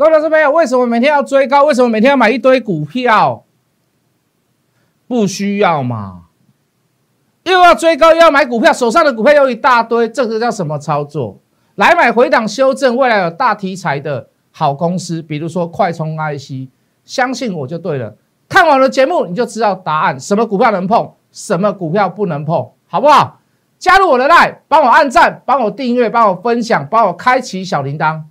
各位老师朋友，为什么每天要追高？为什么每天要买一堆股票？不需要嘛？又要追高，又要买股票，手上的股票又一大堆，这个叫什么操作？来买回档修正，未来有大题材的好公司，比如说快充 IC，相信我就对了。看完了节目，你就知道答案，什么股票能碰，什么股票不能碰，好不好？加入我的 line，帮我按赞，帮我订阅，帮我分享，帮我开启小铃铛。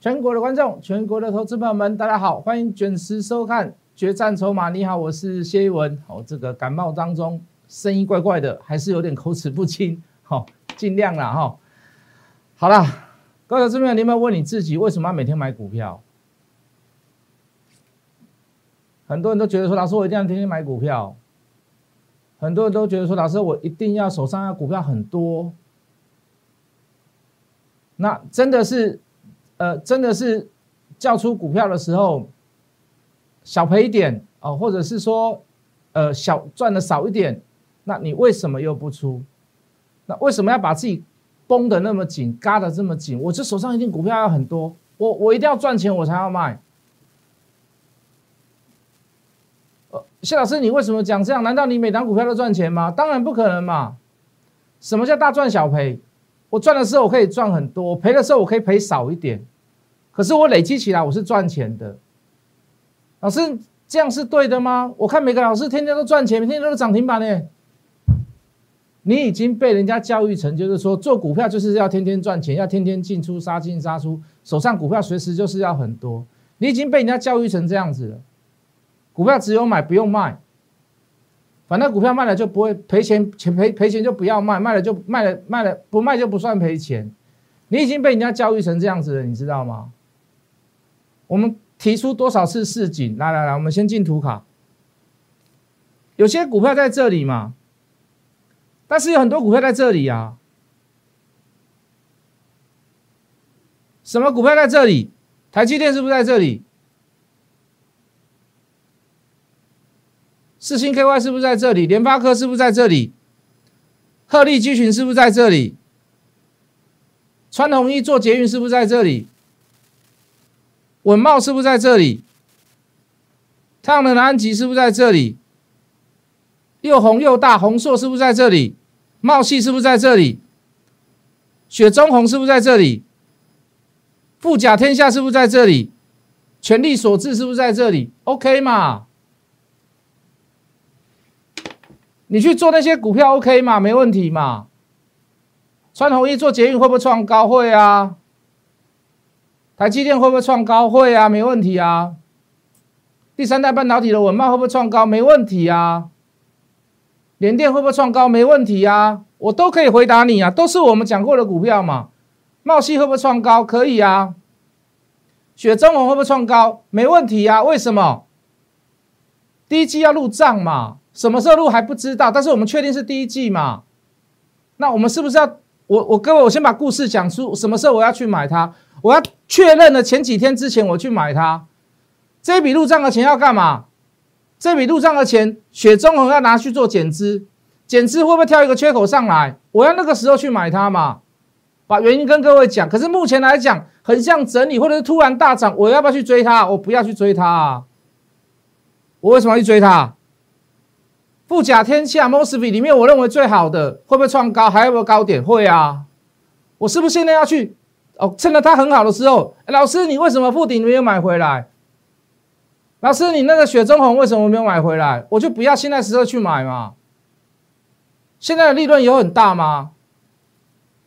全国的观众，全国的投资朋友们，大家好，欢迎准时收看《决战筹码》。你好，我是谢一文。哦，这个感冒当中声音怪怪的，还是有点口齿不清，好，尽量啦哈。好了，各位投资朋友，你有没有问你自己，为什么要每天买股票？很多人都觉得说，老师我一定要天天买股票。很多人都觉得说，老师我一定要手上要股票很多。那真的是？呃，真的是叫出股票的时候，小赔一点哦，或者是说，呃，小赚的少一点，那你为什么又不出？那为什么要把自己绷得那么紧，嘎得这么紧？我这手上一定股票要很多，我我一定要赚钱，我才要卖。呃，谢老师，你为什么讲这样？难道你每档股票都赚钱吗？当然不可能嘛！什么叫大赚小赔？我赚的时候我可以赚很多，赔的时候我可以赔少一点，可是我累积起来我是赚钱的。老师这样是对的吗？我看每个老师天天都赚钱，天天都是涨停板呢。你已经被人家教育成，就是说做股票就是要天天赚钱，要天天进出杀进杀出，手上股票随时就是要很多。你已经被人家教育成这样子了，股票只有买不用卖。反正股票卖了就不会赔钱，钱赔赔钱就不要卖，卖了就卖了，卖了不卖就不算赔钱。你已经被人家教育成这样子了，你知道吗？我们提出多少次市井？来来来，我们先进图卡。有些股票在这里嘛，但是有很多股票在这里啊。什么股票在这里？台积电是不是在这里？四星 KY 是不是在这里？联发科是不是在这里？鹤立鸡群是不是在这里？穿红衣做捷运是不是在这里？稳茂是不是在这里？太阳能安吉是不是在这里？又红又大，红硕是不是在这里？茂系是不是在这里？雪中红是不是在这里？富甲天下是不是在这里？全力所至是不是在这里？OK 嘛？你去做那些股票 OK 嘛？没问题嘛？穿红衣做捷运会不会创高？会啊。台积电会不会创高？会啊，没问题啊。第三代半导体的稳茂会不会创高？没问题啊。联电会不会创高？没问题啊。我都可以回答你啊，都是我们讲过的股票嘛。茂系会不会创高？可以啊。雪中红会不会创高？没问题啊。为什么？第一季要入账嘛。什么时候入还不知道，但是我们确定是第一季嘛？那我们是不是要我我各位我先把故事讲出，什么时候我要去买它？我要确认了前几天之前我去买它，这笔入账的钱要干嘛？这笔入账的钱，雪中红要拿去做减资，减资会不会跳一个缺口上来？我要那个时候去买它嘛？把原因跟各位讲。可是目前来讲，很像整理或者是突然大涨，我要不要去追它？我不要去追它啊！我为什么要去追它？富甲天下 Mosby 里面，我认为最好的会不会创高？还有没有高点？会啊！我是不是现在要去？哦，趁着它很好的时候，老师，你为什么富顶没有买回来？老师，你那个雪中红为什么没有买回来？我就不要现在时候去买嘛。现在的利润有很大吗？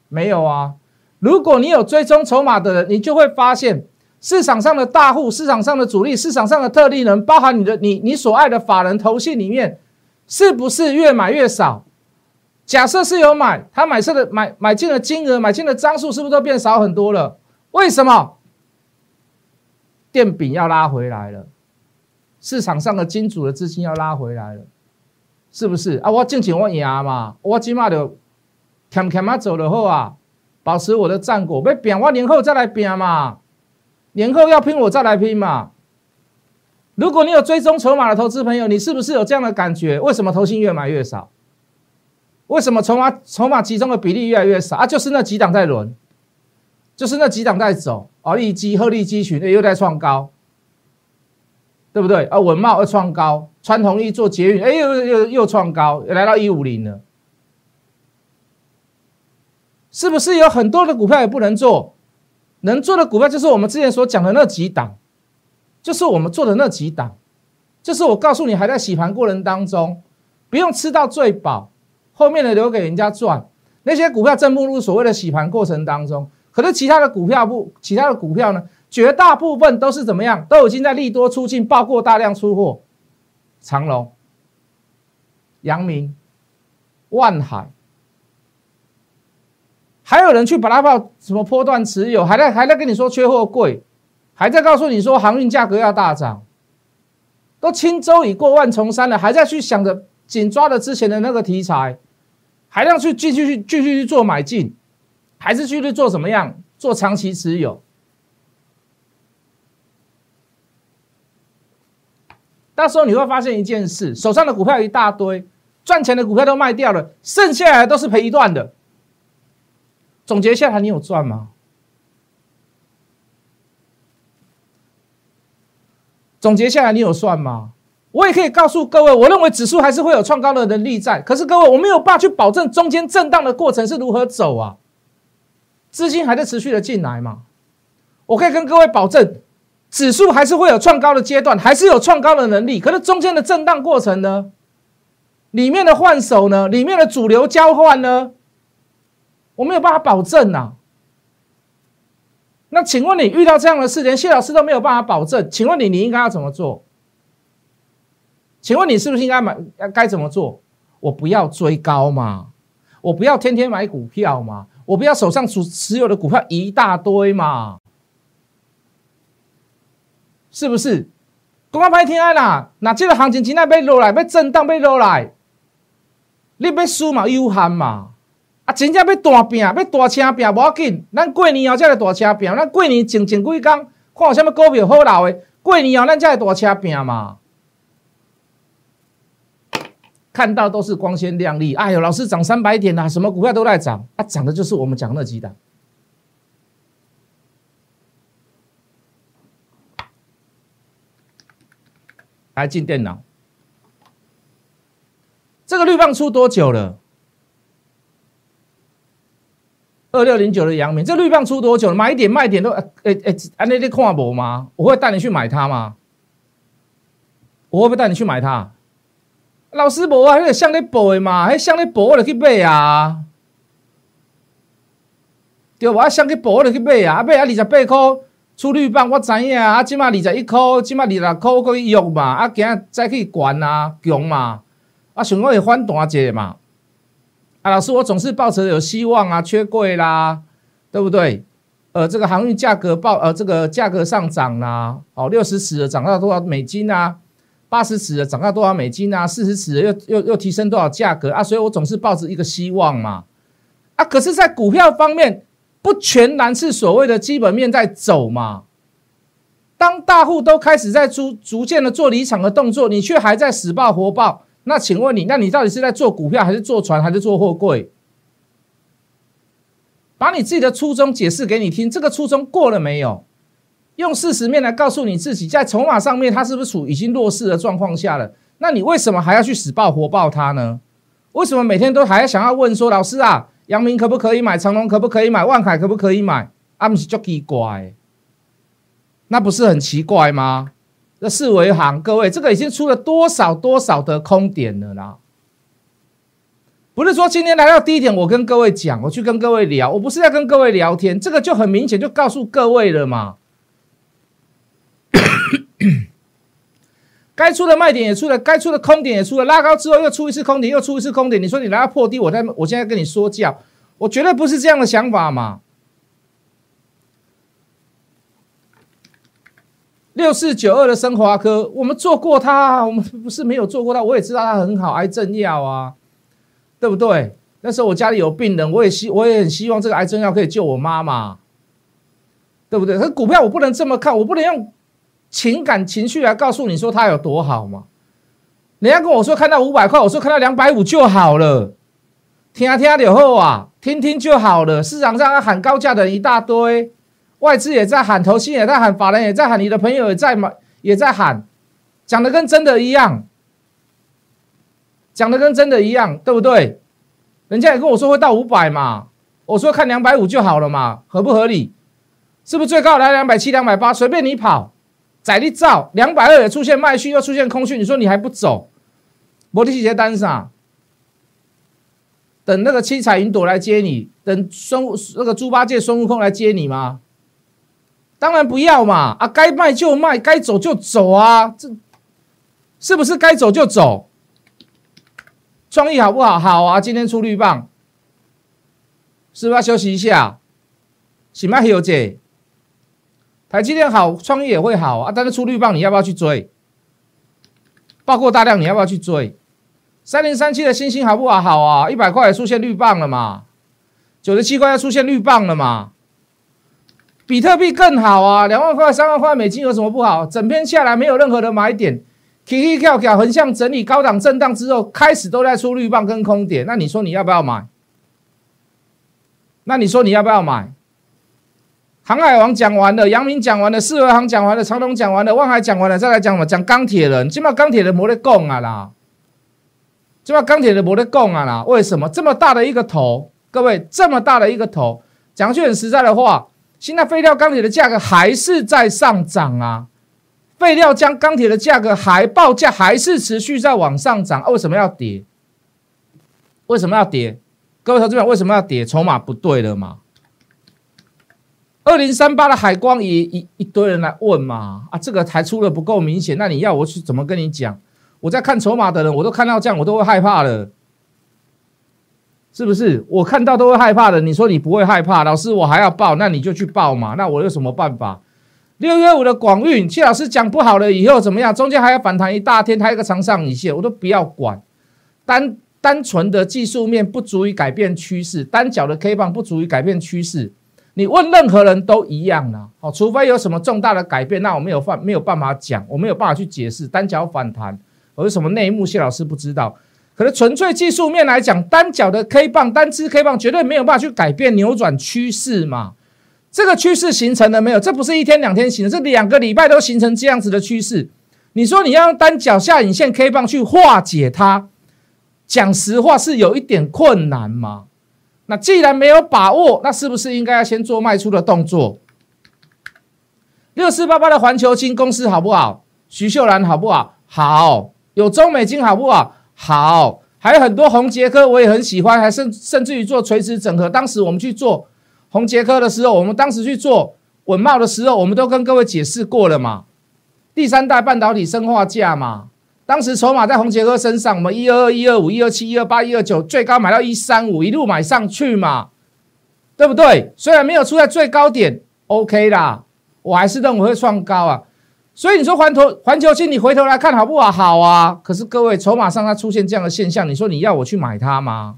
没有啊。如果你有追踪筹码的人，你就会发现市场上的大户、市场上的主力、市场上的特例人，包含你的你你所爱的法人投信里面。是不是越买越少？假设是有买，他买车的买买进的金额、买进的张数是不是都变少很多了？为什么？电饼要拉回来了，市场上的金主的资金要拉回来了，是不是啊？我进前我赢嘛，我起码就欠欠啊走了后啊，保持我的战果。要拼我年后再来拼嘛，年后要拼我再来拼嘛。如果你有追踪筹码的投资朋友，你是不是有这样的感觉？为什么投信越买越少？为什么筹码筹码集中的比例越来越少啊？就是那几档在轮，就是那几档在走啊，利基、鹤立鸡群又在创高，对不对？啊，文茂又创高，川同一做捷运，哎，又又又创高，来到一五零了，是不是有很多的股票也不能做？能做的股票就是我们之前所讲的那几档。就是我们做的那几档，就是我告诉你还在洗盘过程当中，不用吃到最饱，后面的留给人家赚。那些股票正步入所谓的洗盘过程当中，可是其他的股票不，其他的股票呢，绝大部分都是怎么样，都已经在利多出尽，爆过大量出货。长隆、阳明、万海，还有人去把它报什么波段持有，还在还在跟你说缺货贵。还在告诉你说航运价格要大涨，都轻舟已过万重山了，还在去想着紧抓着之前的那个题材，还要去继续去继续去做买进，还是继续做怎么样做长期持有？到时候你会发现一件事：手上的股票一大堆，赚钱的股票都卖掉了，剩下来都是赔一段的。总结下来，你有赚吗？总结下来，你有算吗？我也可以告诉各位，我认为指数还是会有创高的能力在。可是各位，我没有办法去保证中间震荡的过程是如何走啊？资金还在持续的进来嘛？我可以跟各位保证，指数还是会有创高的阶段，还是有创高的能力。可是中间的震荡过程呢？里面的换手呢？里面的主流交换呢？我没有办法保证呐。那请问你遇到这样的事，连谢老师都没有办法保证，请问你你应该要怎么做？请问你是不是应该买？该怎么做？我不要追高嘛，我不要天天买股票嘛，我不要手上持持有的股票一大堆嘛，是不是？公安拍天安啦，那这个行情今天被落来，被震荡被落来，你要输嘛有限嘛。啊，真正要大拼，要大车拼，无要紧。咱过年后才来大车拼，咱过年前前几工看有啥物股票好老的，过年后咱才来大车拼嘛。看到都是光鲜亮丽，哎呦，老师涨三百点呐，什么股票都在涨，啊，涨的就是我们讲那几档。来进电脑，这个绿棒出多久了？二六零九的阳明，这绿棒出多久了？买点卖点都，诶诶，安那你看无吗？我会带你去买它吗？我会不会带你去买它？老师无啊，那个向你报的嘛，迄向你报我就去买啊，对吧？向你报我就去买啊，买啊二十八块出绿棒，我知影啊，即马二十一块，即马二十六块可以约嘛？啊，今仔再去管啊，强嘛？啊，想讲会反弹一下嘛？啊，老师，我总是抱着有希望啊，缺柜啦，对不对？呃，这个航运价格报，呃，这个价格上涨啦，哦，六十尺的涨到多少美金啊？八十尺的涨到多少美金啊？四十尺的又又又提升多少价格啊？所以我总是抱着一个希望嘛。啊，可是，在股票方面，不全然是所谓的基本面在走嘛。当大户都开始在逐逐渐的做离场的动作，你却还在死抱活抱。那请问你，那你到底是在做股票，还是做船，还是做货柜？把你自己的初衷解释给你听，这个初衷过了没有？用事实面来告诉你自己，在筹码上面它是不是处已经弱势的状况下了？那你为什么还要去死抱活抱它呢？为什么每天都还要想要问说，老师啊，阳明可不可以买？长隆可不可以买？万海可不可以买？阿姆是就奇怪，那不是很奇怪吗？这四维行，各位，这个已经出了多少多少的空点了啦？不是说今天来到低点，我跟各位讲，我去跟各位聊，我不是在跟各位聊天，这个就很明显，就告诉各位了嘛。该出的卖点也出了，该出的空点也出了，拉高之后又出一次空点，又出一次空点。你说你来到破低，我在我现在跟你说教，我绝对不是这样的想法嘛。六四九二的升华科，我们做过它，我们不是没有做过它，我也知道它很好，癌症药啊，对不对？那时候我家里有病人，我也希我也很希望这个癌症药可以救我妈妈，对不对？可股票我不能这么看，我不能用情感情绪来告诉你说它有多好嘛？人家跟我说看到五百块，我说看到两百五就好了，听听就好啊，听听就好了。市场上要喊高价的人一大堆，外资也在喊，投信也在喊，法人也在喊，你的朋友也在嘛，也在喊，讲的跟真的一样，讲的跟真的一样，对不对？人家也跟我说会到五百嘛，我说看两百五就好了嘛，合不合理？是不是最高来两百七、两百八，随便你跑，宰你造。两百二也出现卖讯，又出现空讯，你说你还不走？摩的细单上，等那个七彩云朵来接你，等孙那个猪八戒孙悟空来接你吗？当然不要嘛！啊，该卖就卖，该走就走啊！这是不是该走就走？创意好不好？好啊！今天出绿棒，是不是要休息一下？喜麦有姐。台积电好，创意也会好啊！但是出绿棒，你要不要去追？包括大量，你要不要去追？三零三七的星星好不好？好啊！一百块也出现绿棒了嘛？九十七块要出现绿棒了嘛？比特币更好啊！两万块、三万块美金有什么不好？整篇下来没有任何的买点，K K 跳跳横向整理高档震荡之后，开始都在出绿棒跟空点。那你说你要不要买？那你说你要不要买？航海王讲完了，阳明讲完了，四维行讲完了，长隆讲完了，万海讲完了，再来讲什么？讲钢铁人，起码钢铁人没得供啊啦，起码钢铁人没得供啊啦。为什么这么大的一个头？各位这么大的一个头，讲句很实在的话，现在废料钢铁的价格还是在上涨啊，废料将钢铁的价格还报价还是持续在往上涨，为什么要跌？为什么要跌？各位投资者为什么要跌？筹码不对了嘛？二零三八的海光也一一堆人来问嘛，啊，这个才出的不够明显，那你要我去怎么跟你讲？我在看筹码的人，我都看到这样，我都会害怕了，是不是？我看到都会害怕的。你说你不会害怕，老师我还要报，那你就去报嘛。那我有什么办法？六月五的广运，谢老师讲不好了，以后怎么样？中间还要反弹一大天，还有个长上影线，我都不要管。单单纯的技术面不足以改变趋势，单脚的 K 棒不足以改变趋势。你问任何人都一样了，哦，除非有什么重大的改变，那我没有办没有办法讲，我没有办法去解释单脚反弹，我有什么内幕，谢老师不知道。可是纯粹技术面来讲，单脚的 K 棒、单支 K 棒绝对没有办法去改变扭转趋势嘛？这个趋势形成了没有？这不是一天两天形成，这两个礼拜都形成这样子的趋势。你说你要用单脚下影线 K 棒去化解它，讲实话是有一点困难嘛？那既然没有把握，那是不是应该要先做卖出的动作？六四八八的环球金公司好不好？徐秀兰好不好？好，有中美金好不好？好，还有很多红杰科我也很喜欢，还甚甚至于做垂直整合。当时我们去做红杰科的时候，我们当时去做稳茂的时候，我们都跟各位解释过了嘛。第三代半导体生化价嘛。当时筹码在红杰科身上，我们一二二、一二五、一二七、一二八、一二九，最高买到一三五，一路买上去嘛，对不对？虽然没有出在最高点，OK 啦，我还是认为会创高啊。所以你说环球环球金，你回头来看好不好？好啊。可是各位，筹码上它出现这样的现象，你说你要我去买它吗？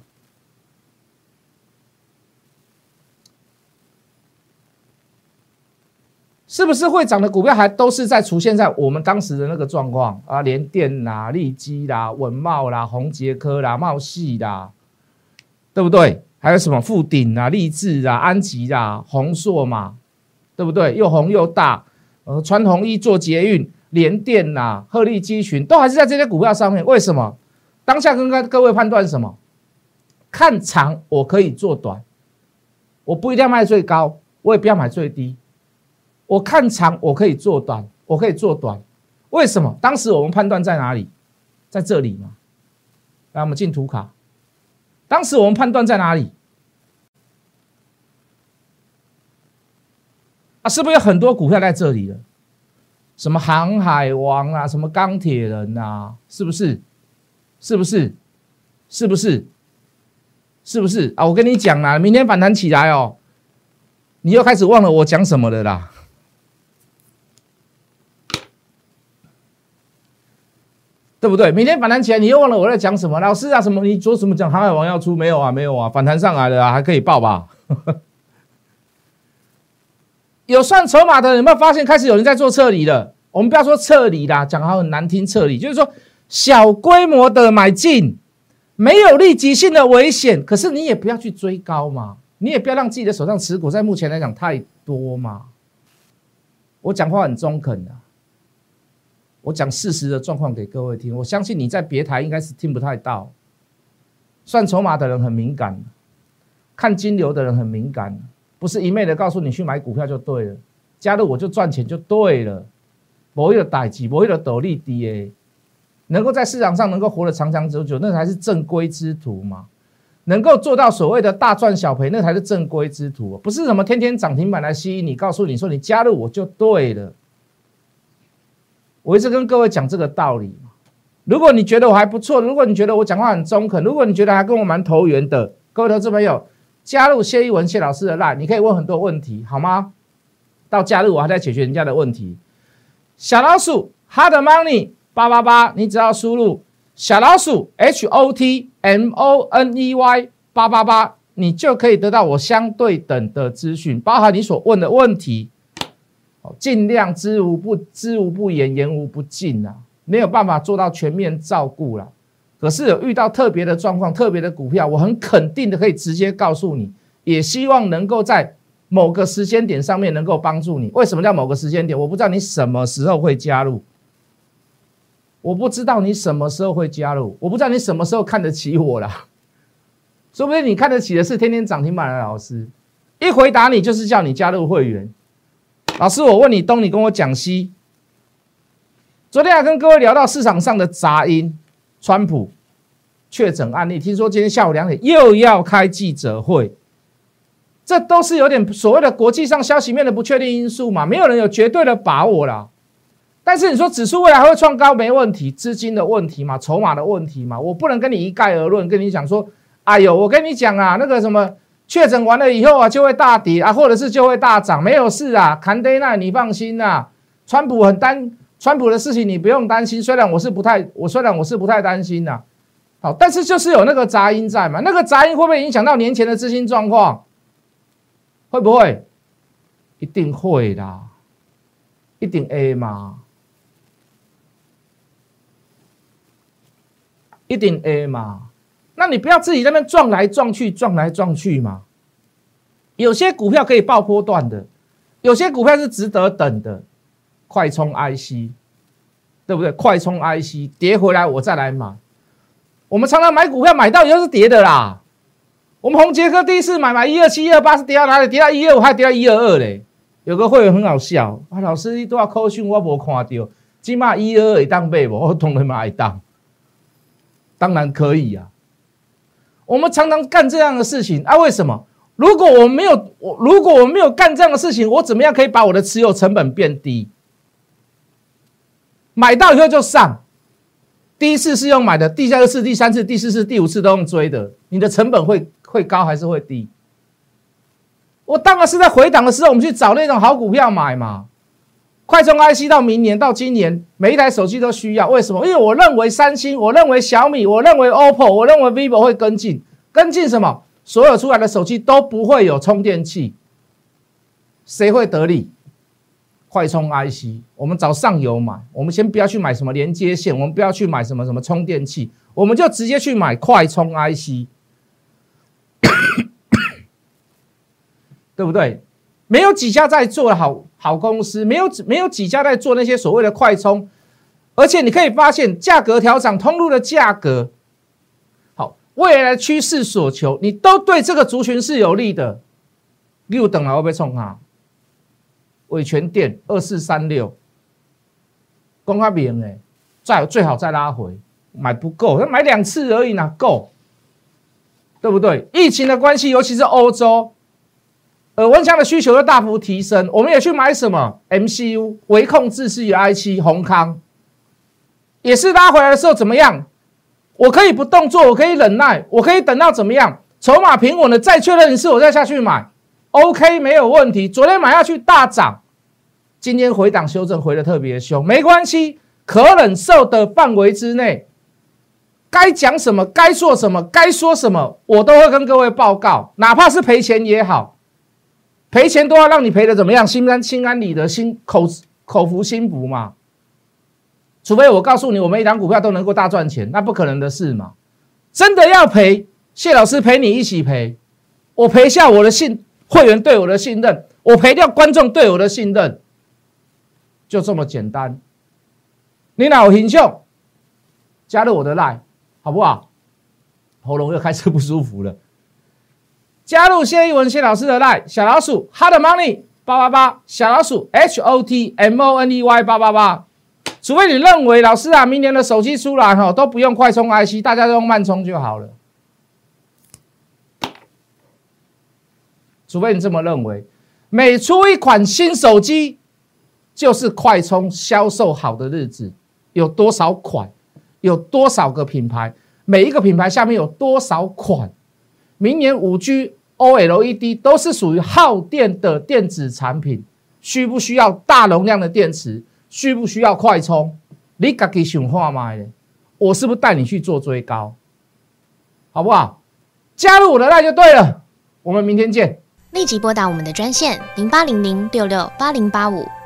是不是会涨的股票还都是在出现在我们当时的那个状况啊？联电啦、利基啦、文茂啦、宏杰科啦、茂系啦，对不对？还有什么富鼎啊、立志啊、安吉啦、宏硕嘛，对不对？又红又大，呃，穿红衣做捷运，联电啦、鹤立鸡群都还是在这些股票上面。为什么？当下跟各各位判断什么？看长我可以做短，我不一定要卖最高，我也不要买最低。我看长，我可以做短，我可以做短。为什么？当时我们判断在哪里？在这里嘛。来，我们进图卡。当时我们判断在哪里？啊，是不是有很多股票在这里了？什么航海王啊，什么钢铁人啊，是不是？是不是？是不是？是不是？啊，我跟你讲啦，明天反弹起来哦，你又开始忘了我讲什么了啦。对不对？明天反弹起来，你又忘了我在讲什么？老师啊，什么？你做什么讲？航海王要出没有啊？没有啊？反弹上来了啊，还可以报吧？有算筹码的有没有发现开始有人在做撤离了？我们不要说撤离啦，讲好很难听，撤离就是说小规模的买进，没有立即性的危险，可是你也不要去追高嘛，你也不要让自己的手上持股在目前来讲太多嘛。我讲话很中肯的，我讲事实的状况给各位听。我相信你在别台应该是听不太到，算筹码的人很敏感，看金流的人很敏感，不是一昧的告诉你去买股票就对了，加入我就赚钱就对了。某一个代级，某一个斗力低诶，能够在市场上能够活得长长久久，那才是正规之徒嘛。能够做到所谓的大赚小赔，那才是正规之徒，不是什么天天涨停板来吸引你，告诉你说你加入我就对了。我一直跟各位讲这个道理。如果你觉得我还不错，如果你觉得我讲话很中肯，如果你觉得还跟我蛮投缘的，各位投资朋友，加入谢一文谢老师的 line，你可以问很多问题，好吗？到加入我还在解决人家的问题。小老鼠 hard money 八八八，你只要输入小老鼠 h o t m o n e y 八八八，你就可以得到我相对等的资讯，包含你所问的问题，哦尽量知无不知无不言，言无不尽啊，没有办法做到全面照顾了。可是有遇到特别的状况、特别的股票，我很肯定的可以直接告诉你，也希望能够在。某个时间点上面能够帮助你，为什么叫某个时间点？我不知道你什么时候会加入，我不知道你什么时候会加入，我不知道你什么时候看得起我啦。说不定你看得起的是天天涨停板的老师，一回答你就是叫你加入会员。老师，我问你东，你跟我讲西。昨天还跟各位聊到市场上的杂音，川普确诊案例，听说今天下午两点又要开记者会。这都是有点所谓的国际上消息面的不确定因素嘛，没有人有绝对的把握啦。但是你说指数未来会创高没问题，资金的问题嘛，筹码的问题嘛，我不能跟你一概而论，跟你讲说，哎呦，我跟你讲啊，那个什么确诊完了以后啊就会大跌啊，或者是就会大涨，没有事啊，坎德那你放心呐，川普很担，川普的事情你不用担心，虽然我是不太，我虽然我是不太担心呐，好，但是就是有那个杂音在嘛，那个杂音会不会影响到年前的资金状况？会不会？一定会啦，一定 A 嘛，一定 A 嘛。那你不要自己在那撞来撞去，撞来撞去嘛。有些股票可以爆波段的，有些股票是值得等的。快充 IC，对不对？快充 IC 跌回来我再来买。我们常常买股票买到以后是跌的啦。我们红杰科第一次买买一二七一二八是跌到哪里？跌到一二五还跌到一二二嘞？有个会员很好笑啊，老师你都要扣讯，我无看到，起码一二二一当背不？我同人买一当，当然可以啊。我们常常干这样的事情啊，为什么？如果我没有我，如果我没有干这样的事情，我怎么样可以把我的持有成本变低？买到以后就上。第一次是用买的，第二次、第三次、第四次、第五次都用追的，你的成本会会高还是会低？我当然是在回档的时候，我们去找那种好股票买嘛。快充 IC 到明年到今年，每一台手机都需要，为什么？因为我认为三星，我认为小米，我认为 OPPO，我认为 vivo 会跟进，跟进什么？所有出来的手机都不会有充电器，谁会得利？快充 IC，我们找上游买。我们先不要去买什么连接线，我们不要去买什么什么充电器，我们就直接去买快充 IC，对不对？没有几家在做好好公司，没有没有几家在做那些所谓的快充，而且你可以发现价格调整，通路的价格，好，未来趋势所求，你都对这个族群是有利的。六等了会不会冲啊？伟全店二四三六，公开名哎，再最好再拉回，买不够，要买两次而已呢，够，对不对？疫情的关系，尤其是欧洲，耳温枪的需求又大幅提升，我们也去买什么 MCU 微控制式 IC，宏康也是拉回来的时候怎么样？我可以不动作，我可以忍耐，我可以等到怎么样？筹码平稳的再确认一次，我再下去买，OK 没有问题。昨天买下去大涨。今天回档修正回的特别凶，没关系，可忍受的范围之内，该讲什么，该做什么，该说什么，我都会跟各位报告，哪怕是赔钱也好，赔钱都要让你赔的怎么样，心安心安理得，心口口服心服嘛，除非我告诉你，我们一档股票都能够大赚钱，那不可能的事嘛。真的要赔，谢老师陪你一起赔，我赔下我的信会员对我的信任，我赔掉观众对我的信任，就这么简单。你哪有 hình 象？加入我的 line 好不好？喉咙又开始不舒服了。加入谢一文谢老师的 line 小老鼠 hot money 八八八小老鼠 h o t m o n e y 八八八。除非你认为老师啊，明年的手机出来哈都不用快充 IC，大家都用慢充就好了。除非你这么认为，每出一款新手机就是快充销售好的日子。有多少款？有多少个品牌？每一个品牌下面有多少款？明年五 G OLED 都是属于耗电的电子产品，需不需要大容量的电池？需不需要快充？你自己想话嘛？我是不是带你去做追高？好不好？加入我的那就对了。我们明天见。立即拨打我们的专线零八零零六六八零八五